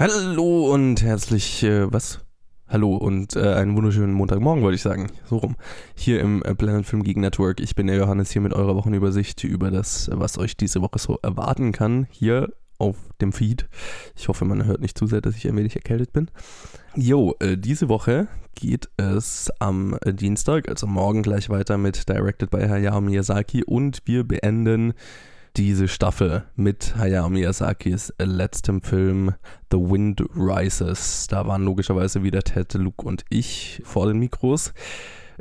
Hallo und herzlich, äh, was? Hallo und äh, einen wunderschönen Montagmorgen, wollte ich sagen. So rum. Hier im äh, Planet Film Geek Network. Ich bin der Johannes hier mit eurer Wochenübersicht über das, was euch diese Woche so erwarten kann. Hier auf dem Feed. Ich hoffe, man hört nicht zu sehr, dass ich ein wenig erkältet bin. Jo, äh, diese Woche geht es am Dienstag, also morgen gleich weiter mit Directed by Hayao Miyazaki und wir beenden diese Staffel mit Hayao Miyazakis letztem Film The Wind Rises. Da waren logischerweise wieder Ted, Luke und ich vor den Mikros.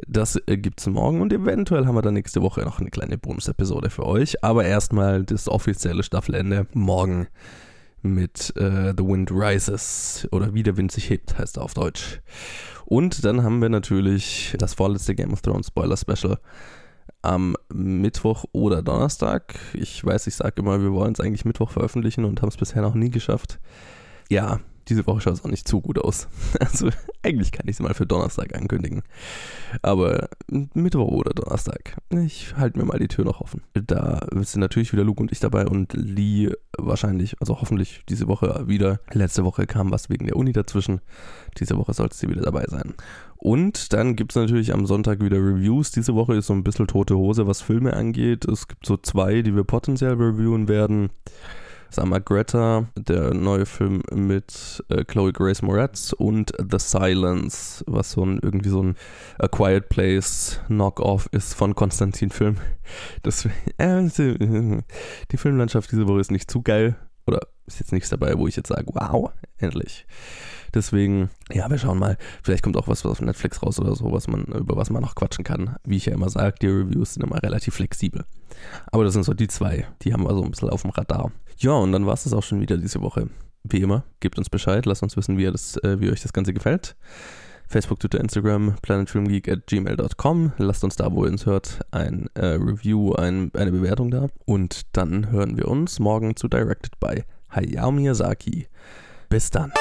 Das äh, gibt es morgen und eventuell haben wir dann nächste Woche noch eine kleine Bonus-Episode für euch. Aber erstmal das offizielle Staffelende morgen mit äh, The Wind Rises oder Wie der Wind sich hebt, heißt er auf Deutsch. Und dann haben wir natürlich das vorletzte Game of Thrones Spoiler Special am Mittwoch oder Donnerstag. Ich weiß, ich sage immer, wir wollen es eigentlich Mittwoch veröffentlichen und haben es bisher noch nie geschafft. Ja, diese Woche schaut es auch nicht zu gut aus. Also eigentlich kann ich es mal für Donnerstag ankündigen. Aber Mittwoch oder Donnerstag. Ich halte mir mal die Tür noch offen. Da sind natürlich wieder Luke und ich dabei und Lee wahrscheinlich, also hoffentlich diese Woche wieder. Letzte Woche kam was wegen der Uni dazwischen. Diese Woche sollte sie wieder dabei sein. Und dann gibt es natürlich am Sonntag wieder Reviews. Diese Woche ist so ein bisschen tote Hose, was Filme angeht. Es gibt so zwei, die wir potenziell reviewen werden. Summer Greta, der neue Film mit äh, Chloe Grace Moretz und The Silence, was so ein irgendwie so ein A Quiet Place Knock-Off ist von Konstantin Film. Das, äh, die Filmlandschaft diese Woche ist nicht zu geil. Oder ist jetzt nichts dabei, wo ich jetzt sage, wow, endlich. Deswegen, ja, wir schauen mal. Vielleicht kommt auch was, was auf Netflix raus oder so, was man, über was man noch quatschen kann. Wie ich ja immer sage, die Reviews sind immer relativ flexibel. Aber das sind so die zwei, die haben wir so ein bisschen auf dem Radar. Ja, und dann war es das auch schon wieder diese Woche. Wie immer, gebt uns Bescheid, lasst uns wissen, wie, das, äh, wie euch das Ganze gefällt. Facebook, Twitter, Instagram, planetfilmgeek at gmail.com. Lasst uns da, wo ihr uns hört, ein äh, Review, ein, eine Bewertung da. Und dann hören wir uns morgen zu Directed by Hayao Miyazaki. Bis dann.